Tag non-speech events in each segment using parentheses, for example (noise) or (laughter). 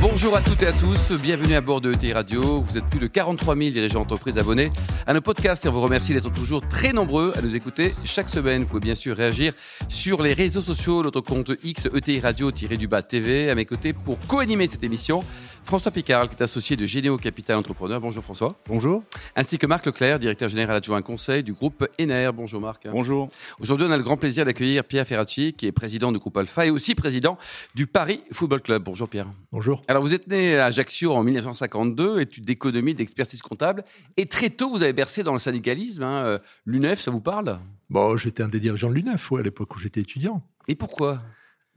Bonjour à toutes et à tous, bienvenue à bord de ETI Radio. Vous êtes plus de 43 000 dirigeants d'entreprises abonnés à nos podcasts et on vous remercie d'être toujours très nombreux à nous écouter chaque semaine. Vous pouvez bien sûr réagir sur les réseaux sociaux, notre compte X ETI Radio-du-bas TV. À mes côtés pour co-animer cette émission, François Picard, qui est associé de Généo Capital Entrepreneur. Bonjour François. Bonjour. Ainsi que Marc Leclerc, directeur général adjoint conseil du groupe ENER. Bonjour Marc. Bonjour. Aujourd'hui, on a le grand plaisir d'accueillir Pierre Ferracci, qui est président du groupe Alpha et aussi président du Paris Football Club. Bonjour Pierre. Bonjour. Alors, vous êtes né à Ajaccio en 1952, études d'économie, d'expertise comptable. Et très tôt, vous avez bercé dans le syndicalisme. Hein. L'UNEF, ça vous parle? Bon, j'étais un des dirigeants de l'UNEF, ouais, à l'époque où j'étais étudiant. Et pourquoi?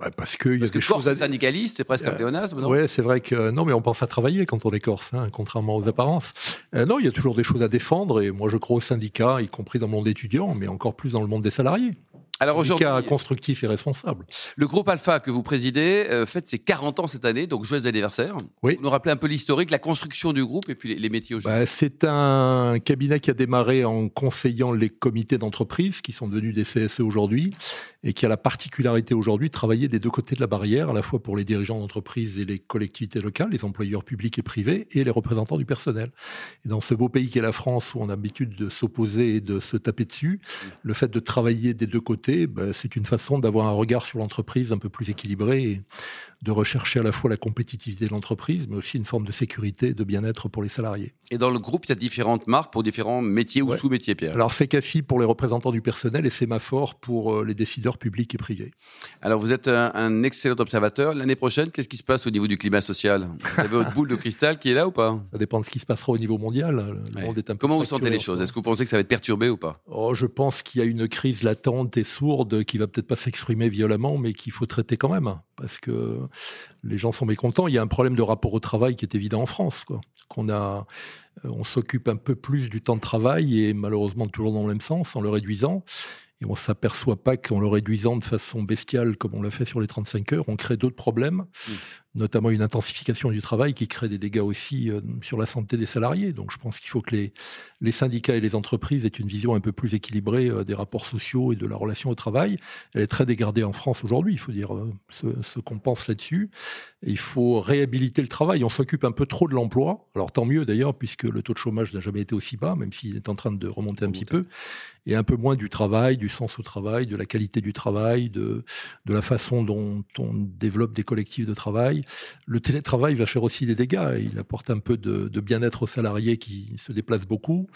Bah parce que, parce que Corse à... syndicaliste, c'est presque un pléonasme, non? Oui, c'est vrai que non, mais on pense à travailler quand on est Corse, hein, contrairement aux apparences. Euh, non, il y a toujours des choses à défendre, et moi je crois aux syndicats, y compris dans le monde étudiant, mais encore plus dans le monde des salariés. Alors aujourd'hui, constructif et responsable. Le groupe Alpha que vous présidez euh, fête ses 40 ans cette année, donc joyeux anniversaire. Oui. Vous nous rappelez un peu l'historique, la construction du groupe et puis les, métiers aujourd'hui. Bah, c'est un cabinet qui a démarré en conseillant les comités d'entreprise qui sont devenus des CSE aujourd'hui et qui a la particularité aujourd'hui de travailler des deux côtés de la barrière, à la fois pour les dirigeants d'entreprise et les collectivités locales, les employeurs publics et privés et les représentants du personnel. Et dans ce beau pays qu'est la France où on a l'habitude de s'opposer et de se taper dessus, le fait de travailler des deux côtés ben, c'est une façon d'avoir un regard sur l'entreprise un peu plus équilibré de rechercher à la fois la compétitivité de l'entreprise, mais aussi une forme de sécurité et de bien-être pour les salariés. Et dans le groupe, il y a différentes marques pour différents métiers ou sous-métiers, Pierre? Alors, c'est CAFI pour les représentants du personnel et Sémaphore pour euh, les décideurs publics et privés. Alors, vous êtes un, excellent observateur. L'année prochaine, qu'est-ce qui se passe au niveau du climat social? Vous avez votre boule de cristal qui est là ou pas? Ça dépend de ce qui se passera au niveau mondial. Comment vous sentez les choses? Est-ce que vous pensez que ça va être perturbé ou pas? Oh, Je pense qu'il y a une crise latente et sourde qui va peut-être pas s'exprimer violemment, mais qu'il faut traiter quand même. Parce que les gens sont mécontents. Il y a un problème de rapport au travail qui est évident en France. Qu'on euh, on s'occupe un peu plus du temps de travail et malheureusement toujours dans le même sens en le réduisant. Et on s'aperçoit pas qu'en le réduisant de façon bestiale, comme on l'a fait sur les 35 heures, on crée d'autres problèmes, mmh. Notamment une intensification du travail qui crée des dégâts aussi euh, sur la santé des salariés. Donc je pense qu'il faut que les, les syndicats et les entreprises aient une vision un peu plus équilibrée euh, des rapports sociaux et de la relation au travail. Elle est très dégradée en France aujourd'hui, il faut dire euh, ce, ce qu'on pense là-dessus. Il faut réhabiliter le travail. On s'occupe un peu trop de l'emploi. Alors tant mieux d'ailleurs, puisque le taux de chômage n'a jamais été aussi bas, même s'il est en train de remonter un petit peu, et un peu moins du travail, du sens au travail, de la qualité du travail, de, de la façon dont on développe des collectifs de travail. Le télétravail va faire aussi des dégâts. Il apporte un peu de, de bien-être aux salariés qui se déplacent beaucoup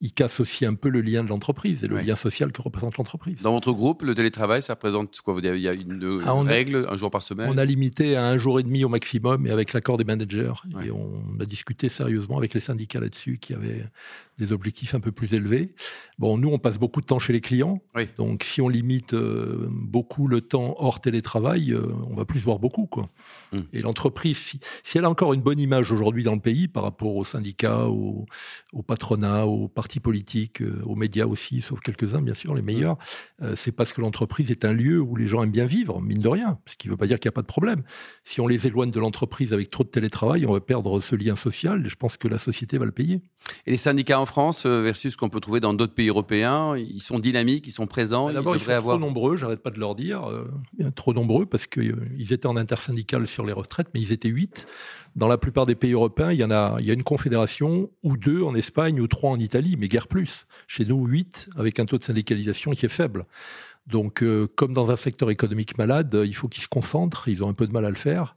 il casse aussi un peu le lien de l'entreprise et le lien social que représente l'entreprise. Dans votre groupe, le télétravail, ça représente quoi? Il y a une ah, règle, un jour par semaine? On a limité à un jour et demi au maximum, et avec l'accord des managers. Et on a discuté sérieusement avec les syndicats là-dessus, qui avaient des objectifs un peu plus élevés. Bon, nous, on passe beaucoup de temps chez les clients. Donc, si on limite euh, beaucoup le temps hors télétravail, euh, on va plus voir beaucoup. Quoi. Hum. Et l'entreprise, si, elle a encore une bonne image aujourd'hui dans le pays par rapport aux syndicats, au, au patronat, aux partis politiques, euh, aux médias aussi, sauf quelques-uns bien sûr, les meilleurs, euh, c'est parce que l'entreprise est un lieu où les gens aiment bien vivre, mine de rien, ce qui ne veut pas dire qu'il n'y a pas de problème. Si on les éloigne de l'entreprise avec trop de télétravail, on va perdre ce lien social et je pense que la société va le payer. Et les syndicats en France euh, versus ce qu'on peut trouver dans d'autres pays européens, ils sont dynamiques, ils sont présents. D'abord, ils, sont avoir... trop nombreux, j'arrête pas de leur dire, trop nombreux parce qu'ils étaient en intersyndical sur les retraites, mais ils étaient huit. Dans la plupart des pays européens, il y en a, il y a une confédération ou deux en Espagne ou trois en Italie, mais guère plus. Chez nous, huit avec un taux de syndicalisation qui est faible. Donc, euh, comme dans un secteur économique malade, il faut qu'ils se concentrent. Ils ont un peu de mal à le faire.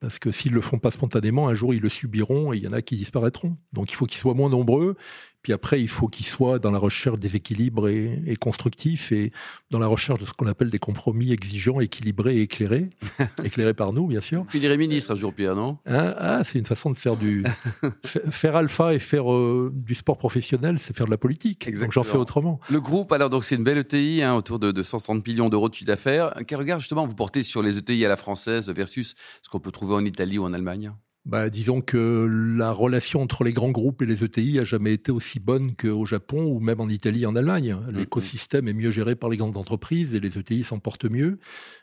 Parce que s'ils le font pas spontanément, un jour ils le subiront et il y en a qui disparaîtront. Donc il faut qu'ils soient moins nombreux puis après, il faut qu'il soit dans la recherche des équilibres et, et constructifs et dans la recherche de ce qu'on appelle des compromis exigeants, équilibrés et éclairés. (laughs) éclairés par nous, bien sûr. Finirez ministre un jour, Pierre, non? Hein? Ah, c'est une façon de faire du. (laughs) faire alpha et faire euh, du sport professionnel, c'est faire de la politique. Donc j'en fais autrement. Le groupe, alors, donc c'est une belle ETI, hein, autour de, de 130 millions d'euros de chiffre d'affaires. Quel regard, justement, vous portez sur les ETI à la française versus ce qu'on peut trouver en Italie ou en Allemagne? Bah, disons que la relation entre les grands groupes et les ETI a jamais été aussi bonne qu'au Japon ou même en Italie, en Allemagne. Mm-hmm. L'écosystème est mieux géré par les grandes entreprises et les ETI s'en portent mieux.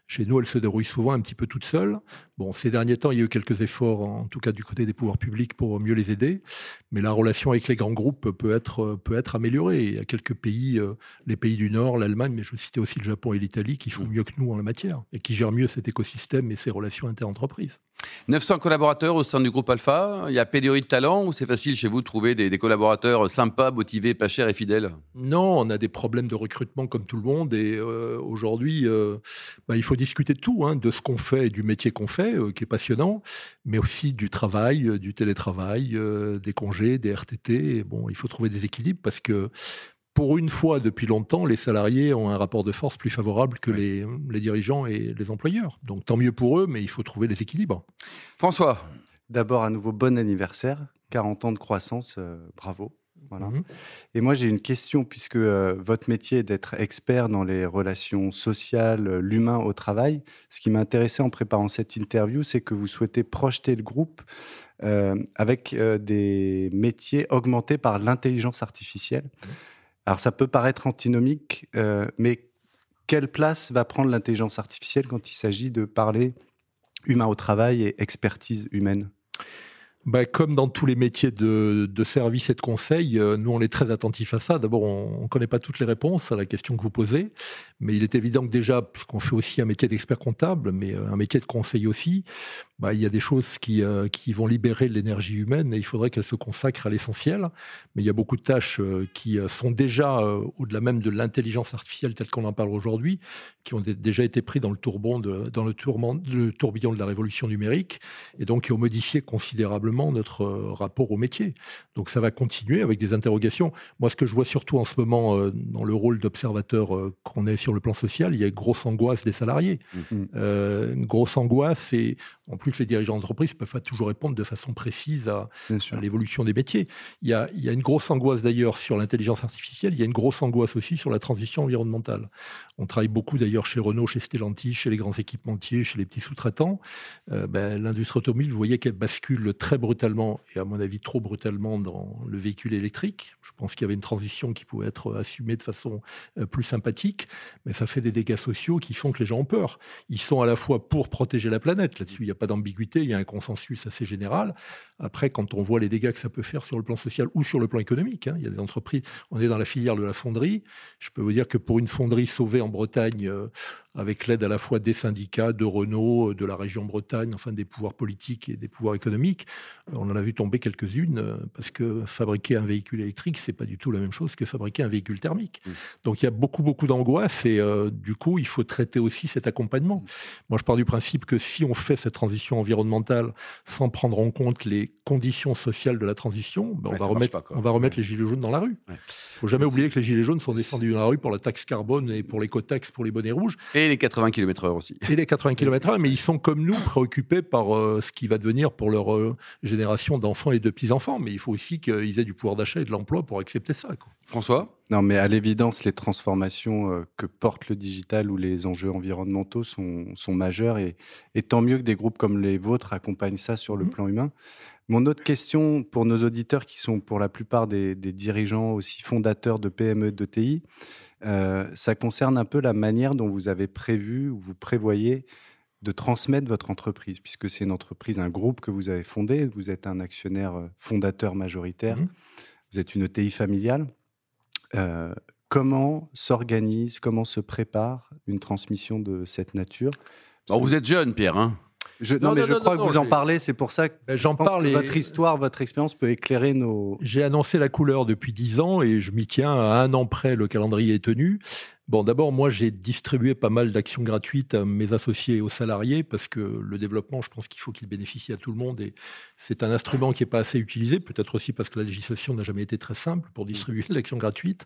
Chez nous, elle se déroule souvent un petit peu toute seule. Bon, ces derniers temps, il y a eu quelques efforts, en tout cas du côté des pouvoirs publics, pour mieux les aider. Mais la relation avec les grands groupes peut être, peut être améliorée. Il y a quelques pays, euh, les pays du Nord, l'Allemagne, mais je citais aussi le Japon et l'Italie, qui font mm. mieux que nous en la matière et qui gèrent mieux cet écosystème et ses relations interentreprises. 900 collaborateurs au sein du groupe Alpha. Il y a pénurie de talent ou c'est facile chez vous de trouver des, collaborateurs sympas, motivés, pas chers et fidèles? Non, on a des problèmes de recrutement comme tout le monde. Et euh, aujourd'hui, euh, bah, il faut discuter de tout, hein, de ce qu'on fait du métier qu'on fait, euh, qui est passionnant, mais aussi du travail, du télétravail, des congés, des RTT. bon, il faut trouver des équilibres parce que pour une fois depuis longtemps, les salariés ont un rapport de force plus favorable que les, dirigeants et les employeurs. Donc tant mieux pour eux, mais il faut trouver les équilibres. François D'abord, à nouveau, bon anniversaire. 40 ans de croissance, euh, bravo. Voilà. Mhm. Et moi, j'ai une question, puisque euh, votre métier est d'être expert dans les relations sociales, euh, l'humain au travail. Ce qui m'a intéressé en préparant cette interview, c'est que vous souhaitez projeter le groupe avec des métiers augmentés par l'intelligence artificielle. Alors ça peut paraître antinomique, euh, mais quelle place va prendre l'intelligence artificielle quand il s'agit de parler humain au travail et expertise humaine? Bah, comme dans tous les métiers de, service et de conseil, euh, nous on est très attentifs à ça. D'abord, on ne connaît pas toutes les réponses à la question que vous posez, mais il est évident que déjà, puisqu'on fait aussi un métier d'expert comptable, mais euh, un métier de conseil aussi, bah, il y a des choses qui, euh, qui vont libérer l'énergie humaine et il faudrait qu'elle se consacre à l'essentiel. Mais il y a beaucoup de tâches qui sont déjà au-delà même de l'intelligence artificielle telle qu'on en parle aujourd'hui, qui ont déjà été pris dans le tourbillon de la révolution numérique et donc qui ont modifié considérablement notre euh, rapport au métier. Donc ça va continuer avec des interrogations. Moi, ce que je vois surtout en ce moment euh, dans le rôle d'observateur euh, qu'on est sur le plan social, il y a une grosse angoisse des salariés. Mm-hmm. une grosse angoisse et en plus les dirigeants d'entreprise ne peuvent pas toujours répondre de façon précise à, l'évolution des métiers. Il y, a, il y a une grosse angoisse d'ailleurs sur l'intelligence artificielle, il y a une grosse angoisse aussi sur la transition environnementale. On travaille beaucoup d'ailleurs chez Renault, chez Stellantis, chez les grands équipementiers, chez les petits sous-traitants. Ben, l'industrie automobile, vous voyez qu'elle bascule très brutalement, et à mon avis trop brutalement, dans le véhicule électrique. Je pense qu'il y avait une transition qui pouvait être assumée de façon euh, plus sympathique, mais ça fait des dégâts sociaux qui font que les gens ont peur. Ils sont à la fois pour protéger la planète, là-dessus il n'y a pas d'ambiguïté, il y a un consensus assez général. Après, quand on voit les dégâts que ça peut faire sur le plan social ou sur le plan économique, hein, il y a des entreprises, on est dans la filière de la fonderie, je peux vous dire que pour une fonderie sauvée en Bretagne, euh, avec l'aide à la fois des syndicats, de Renault, de la région Bretagne, enfin des pouvoirs politiques et des pouvoirs économiques. Euh, on en a vu tomber quelques-unes euh, parce que fabriquer un véhicule électrique, c'est pas du tout la même chose que fabriquer un véhicule thermique. Mmh. Donc il y a beaucoup beaucoup d'angoisse et euh, du coup il faut traiter aussi cet accompagnement. Mmh. Moi je pars du principe que si on fait cette transition environnementale sans prendre en compte les conditions sociales de la transition, ben, on, va remettre, on va remettre les gilets jaunes dans la rue. Il faut jamais oublier que les gilets jaunes sont descendus dans la rue pour la taxe carbone et pour l'écotaxe pour les bonnets rouges. Et les 80 km/h aussi. Et les 80 km/h, mais ils sont comme nous préoccupés par euh, ce qui va devenir pour leur euh, génération d'enfants et de petits-enfants. Mais il faut aussi qu'ils aient du pouvoir d'achat et de l'emploi pour accepter ça. François? Non, mais à l'évidence, les transformations euh, que porte le digital ou les enjeux environnementaux sont, sont majeurs. Et, et, tant mieux que des groupes comme les vôtres accompagnent ça sur le mmh. plan humain. Mon autre question pour nos auditeurs qui sont pour la plupart des, des dirigeants aussi fondateurs de PME, de TI, euh, ça concerne un peu la manière dont vous avez prévu ou vous prévoyez de transmettre votre entreprise, puisque c'est une entreprise, un groupe que vous avez fondé. Vous êtes un actionnaire euh, fondateur majoritaire. Mmh vous êtes une ETI familiale. Euh, comment s'organise, comment se prépare une transmission de cette nature? Vous êtes jeune, Pierre. Hein non, mais je crois que vous en parlez, c'est pour ça que ben, j'en parle. Votre histoire, votre expérience peut éclairer nos. J'ai annoncé la couleur depuis dix ans et je m'y tiens à un an près. Le calendrier est tenu. Bon, d'abord, moi, j'ai distribué pas mal d'actions gratuites à mes associés et aux salariés parce que le développement, je pense qu'il faut qu'il bénéficie à tout le monde et c'est un instrument qui n'est pas assez utilisé, peut-être aussi parce que la législation n'a jamais été très simple pour distribuer (laughs) l'action gratuite.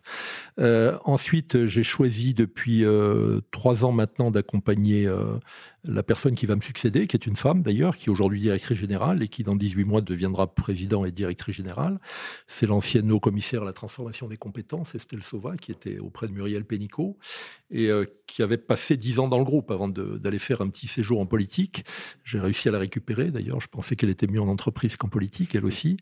Euh, ensuite, j'ai choisi depuis euh, trois ans maintenant d'accompagner euh, la personne qui va me succéder, qui est une femme d'ailleurs, qui est aujourd'hui directrice générale et qui dans 18 mois deviendra président et directrice générale. C'est l'ancienne haut commissaire à la transformation des compétences, Estelle Sauva, qui était auprès de Muriel Pénicaud et euh, qui avait passé dix ans dans le groupe avant d'aller faire un petit séjour en politique. J'ai réussi à la récupérer d'ailleurs. Je pensais qu'elle était mieux en entreprise qu'en politique, elle aussi.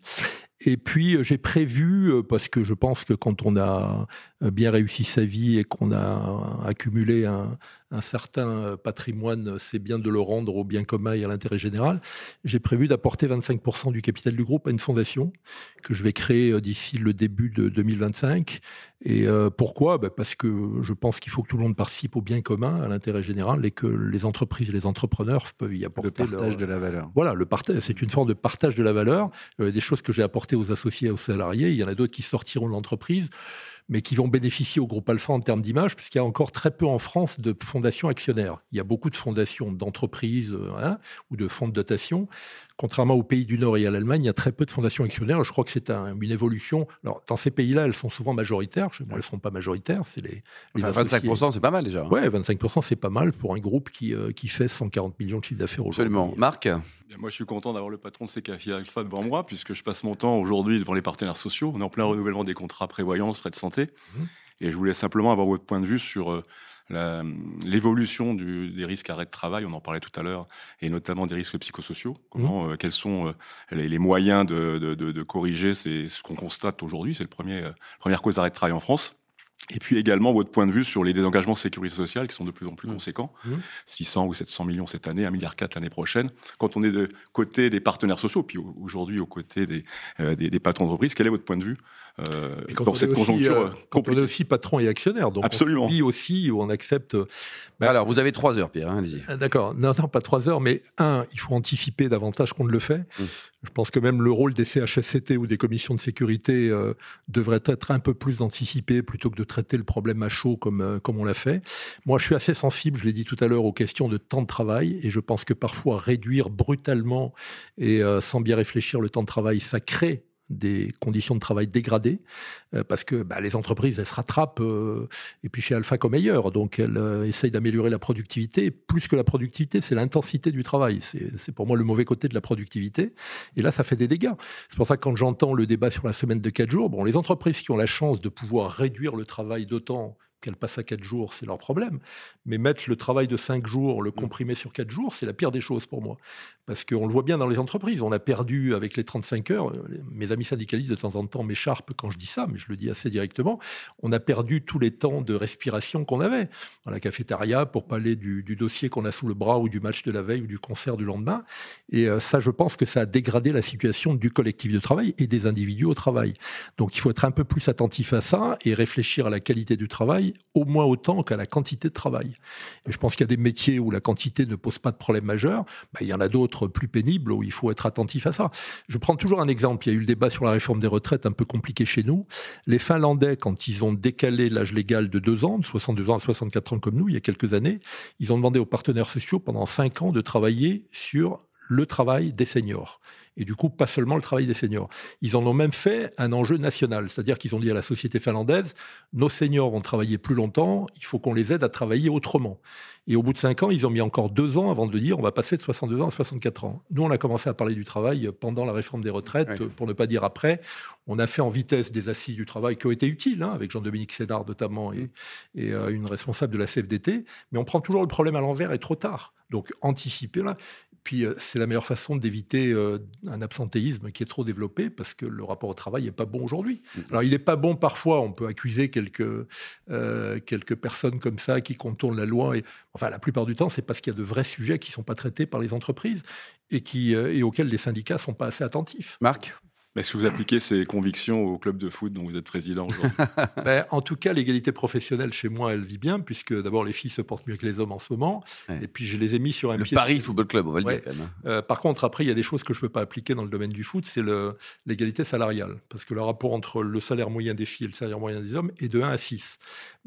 Et puis euh, j'ai prévu, euh, parce que je pense que quand on a bien réussi sa vie et qu'on a accumulé un, un certain patrimoine, c'est bien de le rendre au bien commun et à l'intérêt général. J'ai prévu d'apporter 25% du capital du groupe à une fondation que je vais créer d'ici le début de 2025. Et pourquoi? Ben Parce que je pense qu'il faut que tout le monde participe au bien commun, à l'intérêt général, et que les entreprises et les entrepreneurs peuvent y apporter. Le partage de la valeur. Voilà, le partage, c'est une forme de partage de la valeur. Euh, des choses que j'ai apportées aux associés et aux salariés. Il y en a d'autres qui sortiront de l'entreprise mais qui vont bénéficier au groupe Alpha en termes d'image, puisqu'il y a encore très peu en France de fondations actionnaires. Il y a beaucoup de fondations d'entreprises hein, ou de fonds de dotation. Contrairement aux pays du Nord et à l'Allemagne, il y a très peu de fondations actionnaires. Je crois que c'est une évolution. Alors, dans ces pays-là, elles sont souvent majoritaires. Chez moi, elles ne sont pas majoritaires. C'est les, les 25%, c'est pas mal déjà. Oui, 25%, c'est pas mal pour un groupe qui, euh, qui fait 140 millions de chiffre d'affaires aujourd'hui. Absolument. Marc? Moi, je suis content d'avoir le patron de CKFI Alpha devant moi, puisque je passe mon temps aujourd'hui devant les partenaires sociaux. On est en plein renouvellement des contrats prévoyance, frais de santé. Mmh. Et je voulais simplement avoir votre point de vue sur euh, l'évolution des risques arrêt de travail, on en parlait tout à l'heure, et notamment des risques psychosociaux. Comment, mmh. euh, quels sont euh, les, moyens de, de, de, de corriger ce qu'on constate aujourd'hui? C'est le premier, la première cause d'arrêt de travail en France. Et puis également votre point de vue sur les désengagements de sécurité sociale qui sont de plus en plus mmh. conséquents, 600 mmh. ou 700 millions cette année, 1,4 milliard l'année prochaine. Quand on est de côté des partenaires sociaux, puis aujourd'hui aux côtés des, euh, des, des patrons d'entreprise, quel est votre point de vue euh, dans cette conjoncture euh, Quand on est aussi patron et actionnaire, donc Absolument. on vit aussi où on accepte. Bah, Alors vous avez trois heures, Pierre, hein, allez-y. Ah, d'accord, non, non, pas trois heures, mais un, il faut anticiper davantage qu'on ne le fait. Mmh. Je pense que même le rôle des CHSCT ou des commissions de sécurité euh, devrait être un peu plus anticipé plutôt que de traiter le problème à chaud comme, euh, comme on l'a fait. Moi, je suis assez sensible, je l'ai dit tout à l'heure, aux questions de temps de travail et je pense que parfois réduire brutalement et euh, sans bien réfléchir le temps de travail, ça crée des conditions de travail dégradées, euh, parce que bah, les entreprises, elles se rattrapent, euh, et puis chez Alpha comme ailleurs, donc elles euh, essayent d'améliorer la productivité. Plus que la productivité, c'est l'intensité du travail. C'est pour moi le mauvais côté de la productivité. Et là, ça fait des dégâts. C'est pour ça que quand j'entends le débat sur la semaine de 4 jours, bon, les entreprises qui ont la chance de pouvoir réduire le travail d'autant qu'elle passe à 4 jours, c'est leur problème. Mais mettre le travail de 5 jours, le mmh. comprimer sur 4 jours, c'est la pire des choses pour moi. Parce qu'on le voit bien dans les entreprises. On a perdu avec les 35 heures, euh, mes amis syndicalistes de temps en temps m'écharpent quand je dis ça, mais je le dis assez directement, on a perdu tous les temps de respiration qu'on avait dans la cafétéria pour parler du, dossier qu'on a sous le bras ou du match de la veille ou du concert du lendemain. Et euh, ça, je pense que ça a dégradé la situation du collectif de travail et des individus au travail. Donc il faut être un peu plus attentif à ça et réfléchir à la qualité du travail au moins autant qu'à la quantité de travail. Je pense qu'il y a des métiers où la quantité ne pose pas de problème majeur. Ben, il y en a d'autres plus pénibles où il faut être attentif à ça. Je prends toujours un exemple. Il y a eu le débat sur la réforme des retraites un peu compliqué chez nous. Les Finlandais, quand ils ont décalé l'âge légal de deux ans, de 62 ans à 64 ans comme nous, il y a quelques années, ils ont demandé aux partenaires sociaux pendant cinq ans de travailler sur le travail des seniors et du coup pas seulement le travail des seniors. Ils en ont même fait un enjeu national, c'est-à-dire qu'ils ont dit à la société finlandaise, nos seniors vont travailler plus longtemps, il faut qu'on les aide à travailler autrement. Et au bout de cinq ans, ils ont mis encore deux ans avant de dire on va passer de 62 ans à 64 ans. Nous, on a commencé à parler du travail pendant la réforme des retraites, pour ne pas dire après. On a fait en vitesse des assises du travail qui ont été utiles, hein, avec Jean-Dominique Sénard notamment et, et euh, une responsable de la CFDT, mais on prend toujours le problème à l'envers et trop tard. Donc anticiper là. Puis euh, c'est la meilleure façon d'éviter euh, un absentéisme qui est trop développé parce que le rapport au travail n'est pas bon aujourd'hui. Mm-hmm. Alors il n'est pas bon parfois, on peut accuser quelques, euh, quelques personnes comme ça qui contournent la loi. Et, enfin la plupart du temps c'est parce qu'il y a de vrais sujets qui ne sont pas traités par les entreprises et, qui, et auxquels les syndicats ne sont pas assez attentifs. Marc? Est-ce que vous appliquez ces convictions au club de foot dont vous êtes président aujourd'hui? (laughs) Ben, En tout cas, l'égalité professionnelle chez moi, elle vit bien, puisque d'abord les filles se portent mieux que les hommes en ce moment. Et puis je les ai mis sur un le pied. Paris Football Club, on va le dire quand même. Hein. Euh, par contre, après, il y a des choses que je ne peux pas appliquer dans le domaine du foot, c'est l'égalité salariale. Parce que le rapport entre le salaire moyen des filles et le salaire moyen des hommes est de 1 à 6.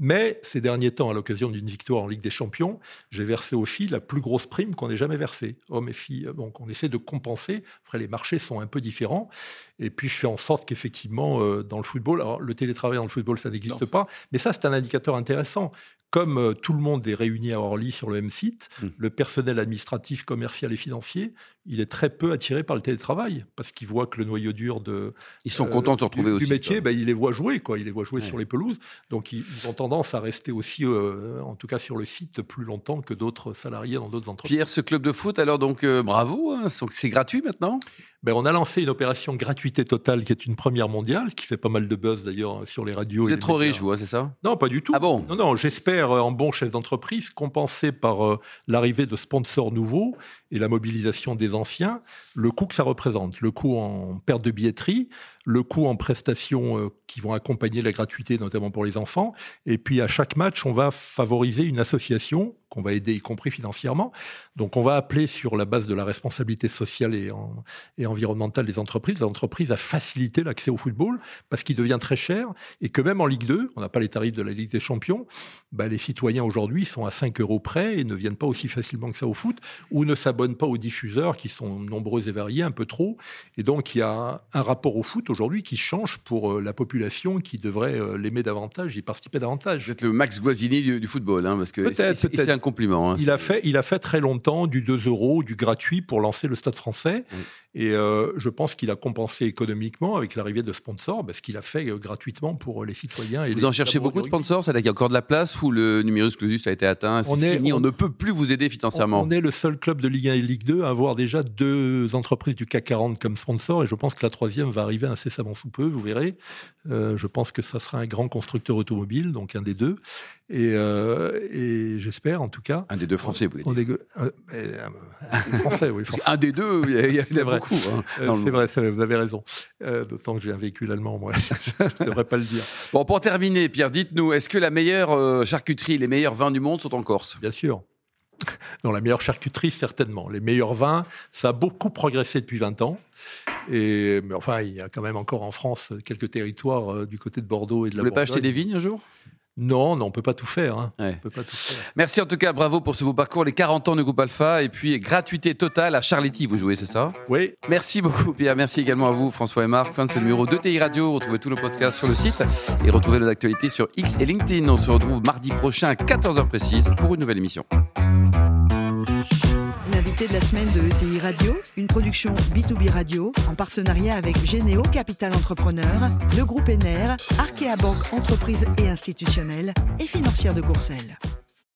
Mais ces derniers temps, à l'occasion d'une victoire en Ligue des Champions, j'ai versé aux filles la plus grosse prime qu'on ait jamais versée, hommes et filles. Donc on essaie de compenser. Après, les marchés sont un peu différents. Et puis je fais en sorte qu'effectivement, euh, dans le football, alors le télétravail dans le football, ça n'existe pas, mais ça, c'est un indicateur intéressant. Comme euh, tout le monde est réuni à Orly sur le même site, Mm. le personnel administratif, commercial et financier, il est très peu attiré par le télétravail parce qu'il voit que le noyau dur de, Ils sont euh, contents de se retrouver du, aussi. du métier, ben, il les voit jouer, quoi. Il les voit jouer Ouais. sur les pelouses. Donc, ils, ils ont tendance à rester aussi, euh, en tout cas sur le site, plus longtemps que d'autres salariés dans d'autres entreprises. Pierre, ce club de foot, alors donc euh, bravo, hein, c'est gratuit maintenant? Ben, on a lancé une opération gratuité totale qui est une première mondiale, qui fait pas mal de buzz d'ailleurs sur les radios. Vous êtes trop riche, vous, hein, c'est ça? Non, pas du tout. Ah bon? Non, non, j'espère, euh, en bon chef d'entreprise, compenser par euh, l'arrivée de sponsors nouveaux et la mobilisation des anciens, le coût que ça représente. Le coût en perte de billetterie, le coût en prestations euh, qui vont accompagner la gratuité, notamment pour les enfants. Et puis, à chaque match, on va favoriser une association qu'on va aider, y compris financièrement. Donc, on va appeler sur la base de la responsabilité sociale et, en- et environnementale des entreprises, l'entreprise à faciliter l'accès au football parce qu'il devient très cher et que même en Ligue 2, on n'a pas les tarifs de la Ligue des Champions, bah, les citoyens aujourd'hui sont à 5 euros près et ne viennent pas aussi facilement que ça au foot ou ne s'abonnent pas aux diffuseurs qui sont nombreux et variés, un peu trop. Et donc, il y a un rapport au foot aujourd'hui qui change pour euh, la population qui devrait euh, l'aimer davantage, y participer davantage. Vous êtes le Max Guazzini du, du football, hein, parce que c'est un compliment. hein. Il a, fait, il a fait très longtemps du 2 euros, du gratuit pour lancer le Stade français. Oui. Et euh, je pense qu'il a compensé économiquement avec l'arrivée de sponsors, parce qu'il a fait euh, gratuitement pour les citoyens. Et Vous les en cherchez beaucoup de sponsors? C'est-à-dire qu'il y a encore de la place ou le numerus clausus a été atteint? C'est On est- fini, on, on- ne peut plus vous aider financièrement. on est le seul club de Ligue 1 et Ligue 2 à avoir déjà deux entreprises du CAC 40 comme sponsors, et je pense que la troisième va arriver incessamment sous peu, vous verrez. Euh, je pense que ça sera un grand constructeur automobile, donc un des deux. Et, euh, et j'espère, en tout cas. Un des deux Français, vous voulez dire. euh, euh, (laughs) français, oui, français. qu'un des deux, il y a, il y a C'est vrai. Beaucoup. hein, Euh, c'est vrai, vous avez raison. Euh, D'autant que j'ai un véhicule allemand, moi. (laughs) je ne devrais pas le dire. Bon, pour terminer, Pierre, dites-nous, est-ce que la meilleure euh, charcuterie, les meilleurs vins du monde sont en Corse? Bien sûr. Dans la meilleure charcuterie, certainement. Les meilleurs vins, ça a beaucoup progressé depuis 20 ans. Et, mais enfin, il y a quand même encore en France quelques territoires euh, du côté de Bordeaux et de Vous la voulez pas acheter Bourgogne. des vignes un jour? Non, non, on peut pas tout faire. hein. Ouais. On peut pas tout faire. Merci en tout cas, bravo pour ce beau parcours, les 40 ans de groupe Alpha, et puis gratuité totale à Charletti, vous jouez, c'est ça? Oui, Merci beaucoup Pierre, merci également à vous François et Marc. Fin de ce numéro de TI Radio, retrouvez tous nos podcasts sur le site et retrouvez nos actualités sur X et LinkedIn. On se retrouve mardi prochain à 14h précise pour une nouvelle émission. De la semaine de ETI Radio, une production B2B Radio en partenariat avec Généo Capital Entrepreneur, le groupe ENER, Arkea Banque Entreprise et Institutionnelle et Financière de Courcelles.